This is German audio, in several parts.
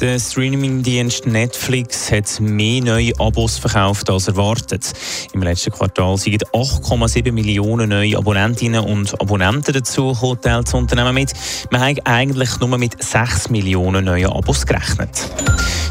Der Streamingdienst Netflix hat mehr neue Abos verkauft als erwartet. Im letzten Quartal sind 8,7 Millionen neue Abonnentinnen und Abonnenten dazu teilt das Unternehmen mit. Man hat eigentlich nur mit 6 Millionen neuen Abos gerechnet.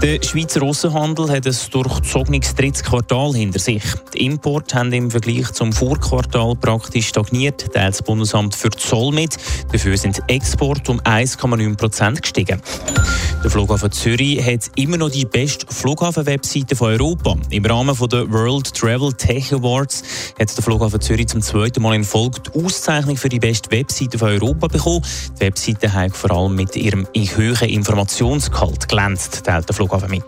Der Schweizer Aussenhandel hat ein durchzogenes drittes Quartal hinter sich. Die Importe haben im Vergleich zum Vorquartal praktisch stagniert, teilt das Bundesamt für Zoll mit. Dafür sind die Exporte um 1,9 Prozent gestiegen. Der Flughafen Zürich hat immer noch die beste Flughafen-Webseite von Europa. Im Rahmen der World Travel Tech Awards hat der Flughafen Zürich zum zweiten Mal in Folge die Auszeichnung für die beste Webseite von Europa bekommen. Die Webseite hat vor allem mit ihrem hohen Informationsgehalt glänzt, teilt der Flughafen mit.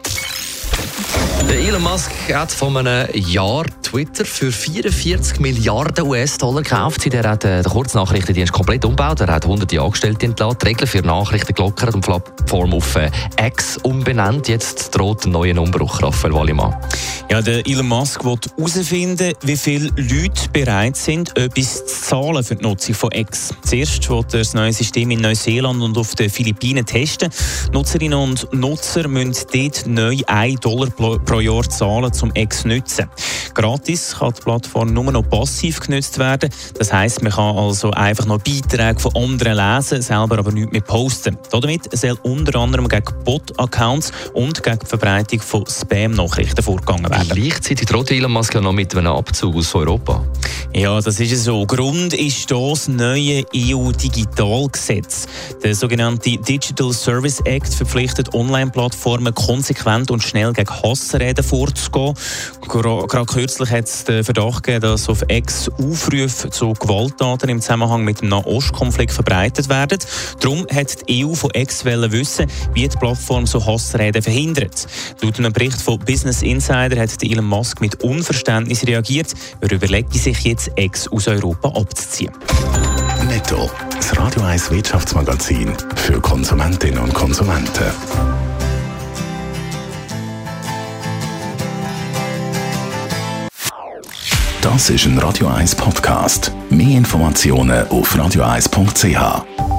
Der Elon Musk hat vor einem Jahr Twitter für 44 Milliarden US-Dollar gekauft. Er hat äh, den Kurznachrichtendienst komplett umgebaut. Er hat hunderte Angestellte entlassen, die Regeln für Nachrichten gelockert und die Plattform auf äh, X umbenannt. Jetzt droht ein neuer Umbruch, Raphael Wallimann. Ja, der Elon Musk will herausfinden, wie viele Leute bereit sind, etwas zu zahlen für die Nutzung von X. Zuerst wird er das neue System in Neuseeland und auf den Philippinen testen. Nutzerinnen und Nutzer müssen dort neu 1 Dollar pro Jahr zahlen, um X zu nutzen. Gratis kann die Plattform nur noch passiv genutzt werden. Das heisst, man kann also einfach noch Beiträge von anderen lesen, selber aber nichts mehr posten. Damit soll unter anderem gegen Bot-Accounts und gegen die Verbreitung von Spam-Nachrichten vorgegangen werden. Gleichzeitig droht Elon Musk ja noch mit einem Abzug aus Europa. Ja, das ist so. Grund ist das neue EU-Digitalgesetz. Der sogenannte Digital Service Act verpflichtet Online-Plattformen konsequent und schnell gegen Hassreden vorzugehen. Gerade kürzlich hat es den Verdacht gegeben, dass auf Ex Aufrufe zu Gewalttaten im Zusammenhang mit dem Nahostkonflikt verbreitet werden. Darum hat die EU von Ex wissen, wie die Plattform so Hassreden verhindert. Laut einem Bericht von Business Insider hat Elon Musk mit Unverständnis reagiert. Er überlegt sich jetzt, Ex aus Europa abzuziehen. Netto, das Radio 1 Wirtschaftsmagazin für Konsumentinnen und Konsumenten. Das ist ein Radio 1 Podcast. Mehr Informationen auf radio1.ch.